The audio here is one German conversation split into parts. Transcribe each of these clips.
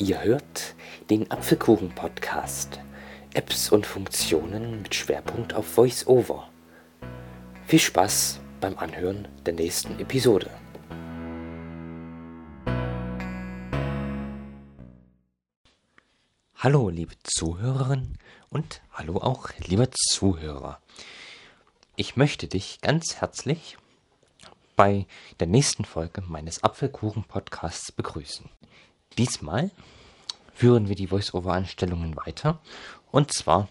Ihr hört den Apfelkuchen-Podcast. Apps und Funktionen mit Schwerpunkt auf VoiceOver. Viel Spaß beim Anhören der nächsten Episode. Hallo, liebe Zuhörerinnen und hallo auch, lieber Zuhörer. Ich möchte dich ganz herzlich bei der nächsten Folge meines Apfelkuchen-Podcasts begrüßen. Diesmal führen wir die Voice-Over-Einstellungen weiter. Und zwar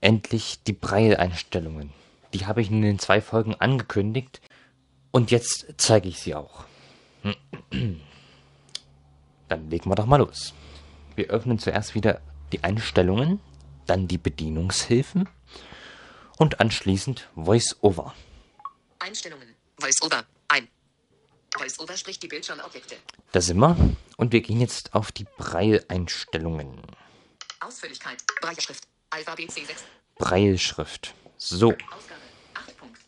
endlich die Braille-Einstellungen. Die habe ich in den zwei Folgen angekündigt. Und jetzt zeige ich sie auch. Dann legen wir doch mal los. Wir öffnen zuerst wieder die Einstellungen, dann die Bedienungshilfen und anschließend Voice-Over. Einstellungen. Voice-Over. Voice-Over spricht die Bildschirmobjekte. Da sind wir. Und wir gehen jetzt auf die Braille-Einstellungen. Ausführlichkeit. Brailleschrift. Alphabet C6. Brailleschrift. So, Ausgabe. 8 Punkt.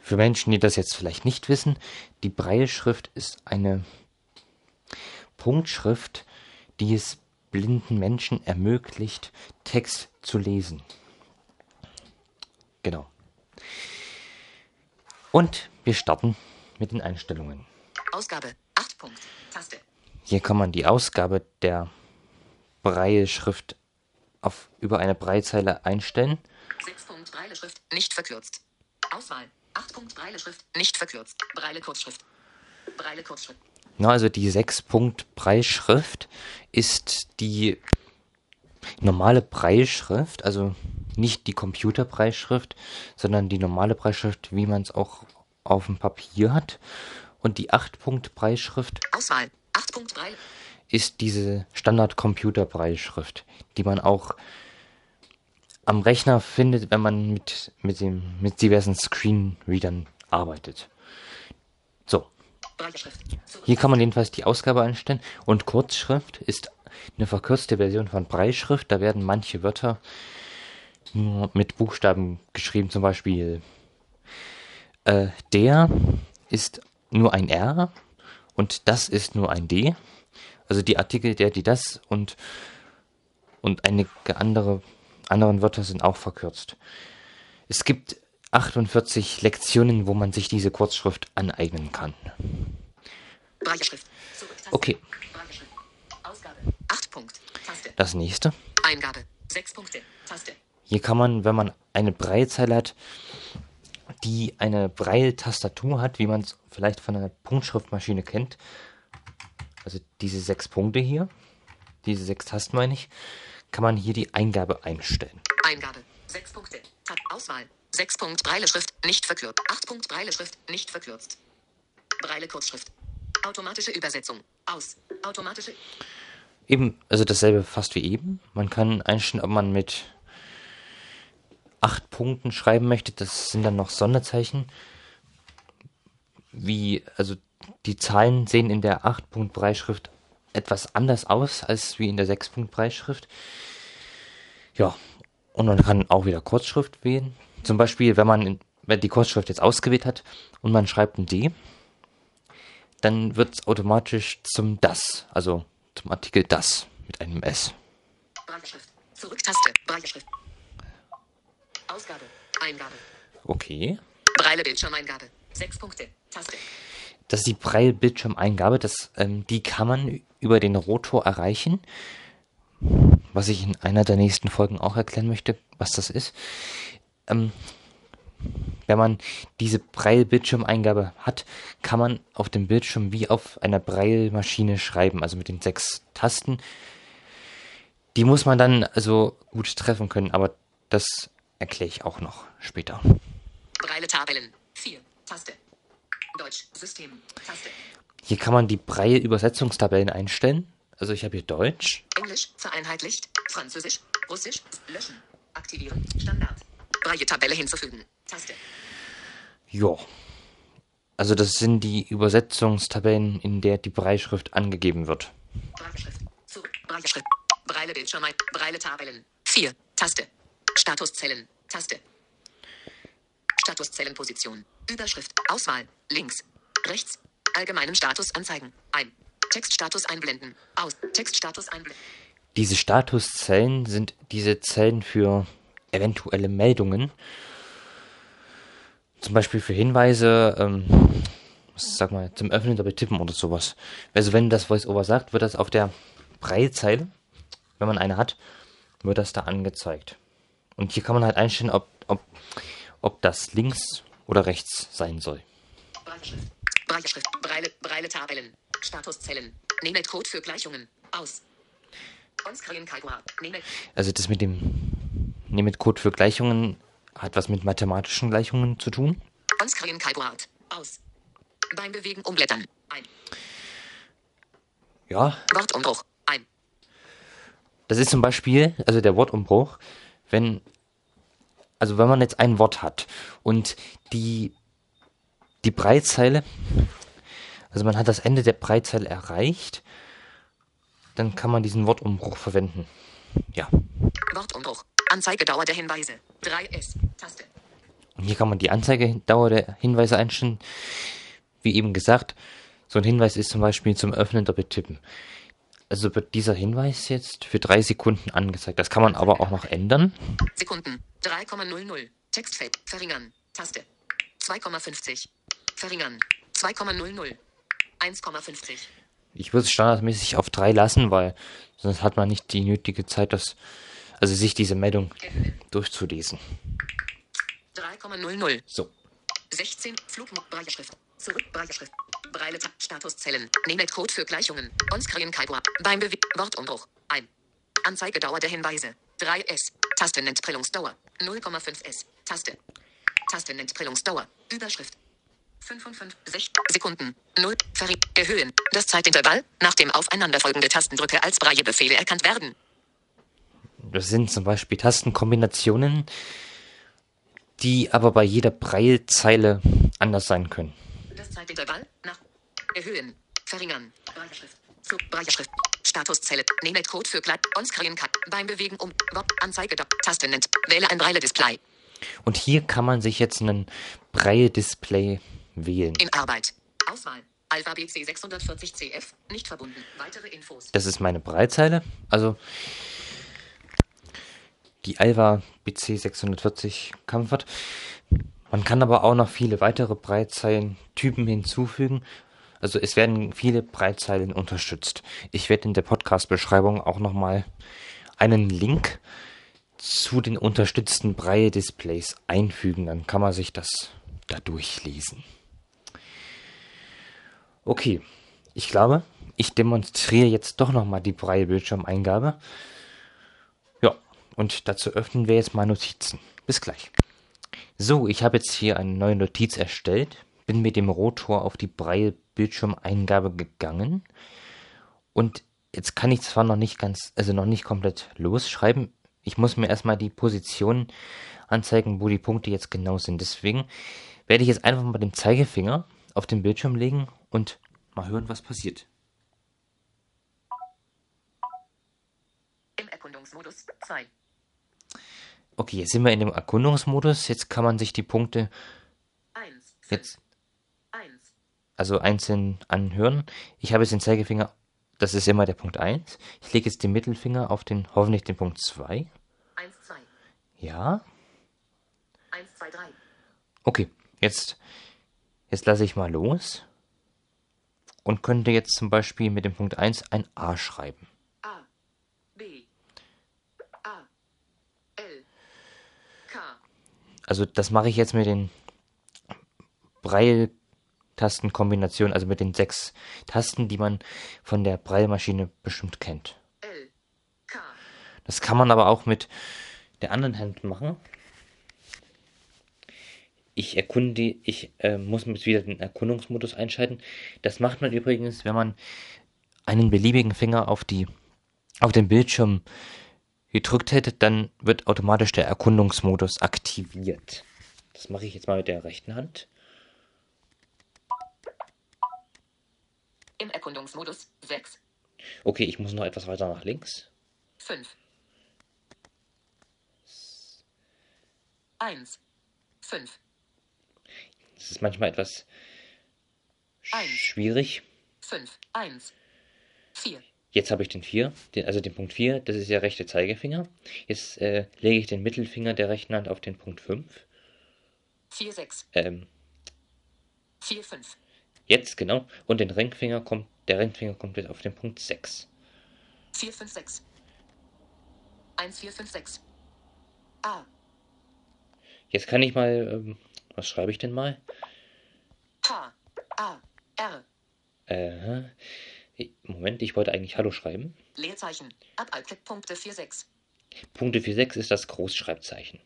für Menschen, die das jetzt vielleicht nicht wissen, die Brailleschrift ist eine Punktschrift, die es blinden Menschen ermöglicht, Text zu lesen. Genau. Und wir starten mit den Einstellungen. Ausgabe. 8 Punkt. Taste. Hier kann man die Ausgabe der Brailleschrift auf, über eine Breitzeile einstellen. 6 Punkt. Brailleschrift. Nicht verkürzt. Auswahl. 8 Punkt. Brailleschrift. Nicht verkürzt. Braille Kurzschrift. Braille Kurzschrift. Na, also die 6-Punkt-Breitschrift ist die normale Breitschrift, also nicht die Computerbreitschrift, sondern die normale Breitschrift, wie man es auch auf dem Papier hat. Und die 8-Punkt-Breitschrift Auswahl. 8 Punkt. Braille. ist diese Standard-Computer-Breitschrift, die man auch am Rechner findet, wenn man mit, mit, dem, mit diversen Screenreadern arbeitet. So, hier kann man jedenfalls die Ausgabe einstellen. Und Kurzschrift ist eine verkürzte Version von Breitschrift. Da werden manche Wörter nur mit Buchstaben geschrieben. Zum Beispiel äh, der ist nur ein R und das ist nur ein D. Also die Artikel der, die, das und, und einige andere anderen Wörter sind auch verkürzt. Es gibt 48 Lektionen, wo man sich diese Kurzschrift aneignen kann. Okay, Brailleschrift. Ausgabe. 8 Punkt. Taste. das nächste. Eingabe. 6 Punkte. Taste. Hier kann man, wenn man eine Braillezeile hat, die eine Braille-Tastatur hat, wie man es vielleicht von einer Punktschriftmaschine kennt, also diese sechs Punkte hier, diese sechs Tasten meine ich, kann man hier die Eingabe einstellen. Eingabe. 6 Punkte. Tab. Auswahl. 6 Punkt. Brailleschrift. Nicht verkürzt. 8 Punkt. Brailleschrift. Nicht verkürzt. Braille Kurzschrift. Automatische Übersetzung. Aus. Automatische. Eben, also dasselbe fast wie eben. Man kann einstellen, ob man mit acht Punkten schreiben möchte. Das sind dann noch Sonderzeichen. Wie, also die Zahlen sehen in der 8-Punkt-Breitschrift etwas anders aus als wie in der 6-Punkt-Breitschrift. Ja, und man kann auch wieder Kurzschrift wählen. Zum Beispiel, wenn man in, wenn die Kurzschrift jetzt ausgewählt hat und man schreibt ein D, dann wird es automatisch zum das, also zum Artikel das mit einem S. Brailleschrift. Zurücktaste. Brailleschrift. Ausgabe. Eingabe. Okay. Braille Bildschirmeingabe. 6 Punkte. Taste. Das ist die Braille-Bildschirmeingabe. Das, ähm, die kann man über den Rotor erreichen. Was ich in einer der nächsten Folgen auch erklären möchte, was das ist. Ähm, wenn man diese Braille-Bildschirmeingabe hat, kann man auf dem Bildschirm wie auf einer Braille-Maschine schreiben, also mit den sechs Tasten. Die muss man dann also gut treffen können, aber das erkläre ich auch noch später. Braille Tabellen. 4. Taste. Deutsch. System. Taste. Hier kann man die Braille-Übersetzungstabellen einstellen. Also ich habe hier Deutsch, Englisch. Vereinheitlicht. Französisch. Russisch. Löschen. Aktivieren. Standard. Braille Tabelle hinzufügen. Taste. Ja. Also das sind die Übersetzungstabellen, in der die Breitschrift angegeben wird. Brailleschrift. Zurück. Brailleschrift. Braille Bildschirm. Braille Tabellen. 4. Taste. Statuszellen. Taste. Statuszellenposition. Überschrift. Auswahl. Links. Rechts. Allgemeinen Status anzeigen. Ein. Textstatus einblenden. Aus. Textstatus einblenden. Diese Statuszellen sind diese Zellen für eventuelle Meldungen. Zum Beispiel für Hinweise, ähm, sag mal, zum Öffnen oder Betippen oder sowas. Also wenn das VoiceOver sagt, wird das auf der Breitzeile, wenn man eine hat, wird das da angezeigt. Und hier kann man halt einstellen, ob, ob, ob das links oder rechts sein soll. Breitschrift. Breitschrift. Breile, Breile Tabellen. Statuszellen. Nehmet Code für Gleichungen. Aus. Also das mit dem Nehmet Code für Gleichungen hat was mit mathematischen Gleichungen zu tun. Onscreen Kalkulator. Aus. Beim Bewegen umblättern. Ein. Ja, Wortumbruch. Ein. das ist zum Beispiel, also der Wortumbruch, wenn, also wenn man jetzt ein Wort hat und die, die Breitzeile, also man hat das Ende der Breitzeile erreicht, dann kann man diesen Wortumbruch verwenden. Ja. Wortumbruch. Anzeigedauer der Hinweise. 3S. Taste. Und hier kann man die Anzeigedauer der Hinweise einstellen. Wie eben gesagt, so ein Hinweis ist zum Beispiel zum Öffnen oder Betippen. Also wird dieser Hinweis jetzt für drei Sekunden angezeigt. Das kann man aber auch noch ändern. Sekunden. 3,00. Textfeld. Verringern. Taste. 2,50. Verringern. 2,00. 1,50. Ich würde es standardmäßig auf drei lassen, weil sonst hat man nicht die nötige Zeit, das, also sich diese Meldung durchzulesen. 3,00. So. 16. Flugmodus. Breitschrift. Zurück. Breitschrift. Breile. Statuszellen. Nehmet Code für Gleichungen. Onscreen Kalkulator. Beim Bewe Wortumbruch. Ein. Anzeigedauer der Hinweise. 3S. Tastenentprellungsdauer. 0,5S. Taste. Tastenentprellungsdauer. Überschrift. 55 Sekunden. 0. Verri Erhöhen. Das Zeitintervall, nachdem aufeinanderfolgende Tastendrücke als Braillebefehle erkannt werden. Das sind zum Beispiel Tastenkombinationen, die aber bei jeder Breilzeile anders sein können. Das Zeitintervall nach Erhöhen. Verringern. Breitschrift. Statuszelle. Nehmet Code für Gleit. Onscreen Cut. Beim Bewegen um. Wort. Anzeige. Tasten nennt. Wähle ein Breile-Display. Und hier kann man sich jetzt einen Braille-Display wählen. In Arbeit. Auswahl. Alpha BC 640 CF. Nicht verbunden. Weitere Infos. Das ist meine Breitzeile. Also die Alva BC 640 Comfort. Man kann aber auch noch viele weitere Breitzeilentypen hinzufügen. Also es werden viele Breitzeilen unterstützt. Ich werde in der Podcast-Beschreibung auch nochmal einen Link zu den unterstützten Braille-Displays einfügen. Dann kann man sich das da durchlesen. Okay, ich glaube, ich demonstriere jetzt doch nochmal die Braille-Bildschirmeingabe. Und dazu öffnen wir jetzt mal Notizen. Bis gleich. So, ich habe jetzt hier eine neue Notiz erstellt, bin mit dem Rotor auf die Braille-Bildschirmeingabe gegangen und jetzt kann ich zwar noch nicht ganz, also noch nicht komplett losschreiben. Ich muss mir erstmal die Position anzeigen, wo die Punkte jetzt genau sind. Deswegen werde ich jetzt einfach mal den Zeigefinger auf den Bildschirm legen und mal hören, was passiert. Im Erkundungsmodus 2. Okay, jetzt sind wir in dem Erkundungsmodus. Jetzt kann man sich die Punkte 1. jetzt 1. also einzeln anhören. Ich habe jetzt den Zeigefinger, das ist immer der Punkt 1. Ich lege jetzt den Mittelfinger auf den, hoffentlich den Punkt 2. 1, 2. Ja, 1, 2, 3. okay, jetzt, jetzt lasse ich mal los und könnte jetzt zum Beispiel mit dem Punkt 1 ein A schreiben. A. B. A. L. K. Also das mache ich jetzt mit den Braille-Tastenkombinationen, also mit den sechs Tasten, die man von der Braille-Maschine bestimmt kennt. L. K. Das kann man aber auch mit der anderen Hand machen. Ich erkunde, ich äh, muss jetzt wieder den Erkundungsmodus einschalten. Das macht man übrigens, wenn man einen beliebigen Finger auf die auf den Bildschirm gedrückt hätte, dann wird automatisch der Erkundungsmodus aktiviert. Das mache ich jetzt mal mit der rechten Hand. Im Erkundungsmodus 6. Okay, ich muss noch etwas weiter nach links. 5. 1. 5. Das ist manchmal etwas Eins. schwierig. 5. 1. 4. Jetzt habe ich den 4, den, also den Punkt 4, das ist der rechte Zeigefinger. Jetzt äh, lege ich den Mittelfinger der rechten Hand auf den Punkt 5. 4, 6. Ähm, 4, 5. jetzt genau. Und den Ringfinger kommt, der Ringfinger kommt jetzt auf den Punkt 6. 4, 5, 6. 1, 4, 5, 6. A. Jetzt kann ich mal, ähm, was schreibe ich denn mal? H. A. R. Äh, Moment, ich wollte eigentlich Hallo schreiben. Leerzeichen. Abalklick Punkte 4, 6. Punkte 46 ist das Großschreibzeichen.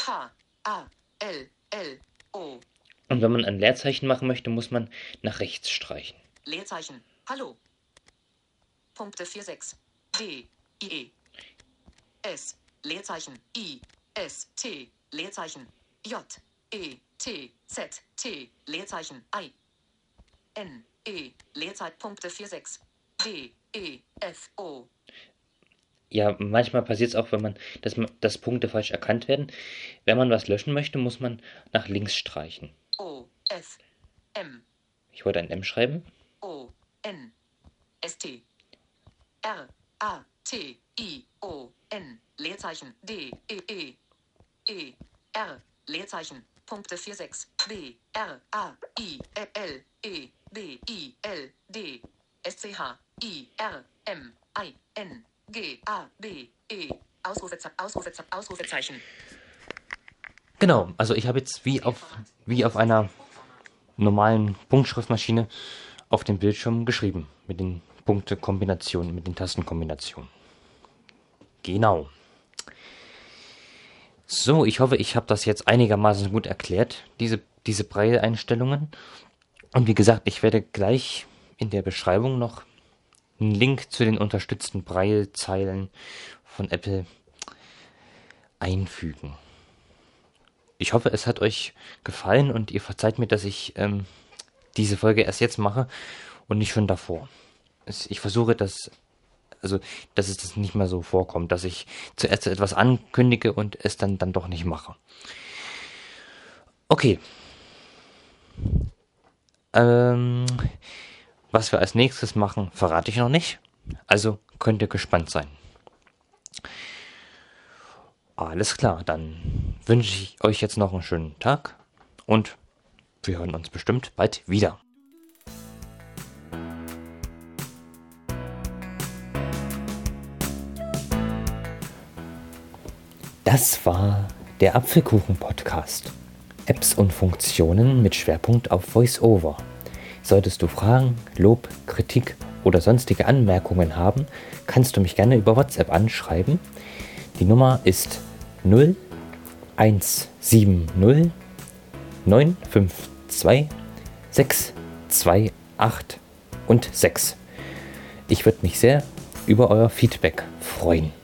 H. A. L. L. O. Und wenn man ein Leerzeichen machen möchte, muss man nach rechts streichen. Leerzeichen. Hallo. Punkte 4, 6. D. I. E. S. Leerzeichen. I. S. T. Leerzeichen. J. E. T. Z. T. Leerzeichen. I. N. E. Leerzeitpunkte 4, 6. D. E. F. O. Ja, manchmal passiert es auch, wenn man, dass, dass Punkte falsch erkannt werden. Wenn man was löschen möchte, muss man nach links streichen. O. F. M. Ich wollte ein M schreiben. O. N. S. T. R. A. T. I. O. N. Leerzeichen. D. E. E. E. R. Leerzeichen. Punkte 4, 6. B. R. A. I. L. L. E. B. I. L. D. S. C. H. I. R. M. I. N. G. A. B. E. Ausrufezeichen. Ausrufezeichen. Ausrufezeichen. Genau, also ich habe jetzt wie auf, wie auf einer normalen Punktschriftmaschine auf dem Bildschirm geschrieben. Mit den Punktekombinationen, mit den Tastenkombinationen. Genau. So, ich hoffe, ich habe das jetzt einigermaßen gut erklärt, diese, diese Braille-Einstellungen. Und wie gesagt, ich werde gleich in der Beschreibung noch einen Link zu den unterstützten Braille-Zeilen von Apple einfügen. Ich hoffe, es hat euch gefallen und ihr verzeiht mir, dass ich ähm, diese Folge erst jetzt mache und nicht schon davor. Ich versuche das, also, dass es das nicht mehr so vorkommt, dass ich zuerst etwas ankündige und es dann, dann doch nicht mache. Okay. Ähm, was wir als nächstes machen, verrate ich noch nicht. Also könnt ihr gespannt sein. Alles klar, dann wünsche ich euch jetzt noch einen schönen Tag und wir hören uns bestimmt bald wieder. Das war der Apfelkuchen-Podcast. Apps und Funktionen mit Schwerpunkt auf VoiceOver. Solltest du Fragen, Lob, Kritik oder sonstige Anmerkungen haben, kannst du mich gerne über WhatsApp anschreiben. Die Nummer ist 0170 952 628 und 6. Ich würde mich sehr über euer Feedback freuen.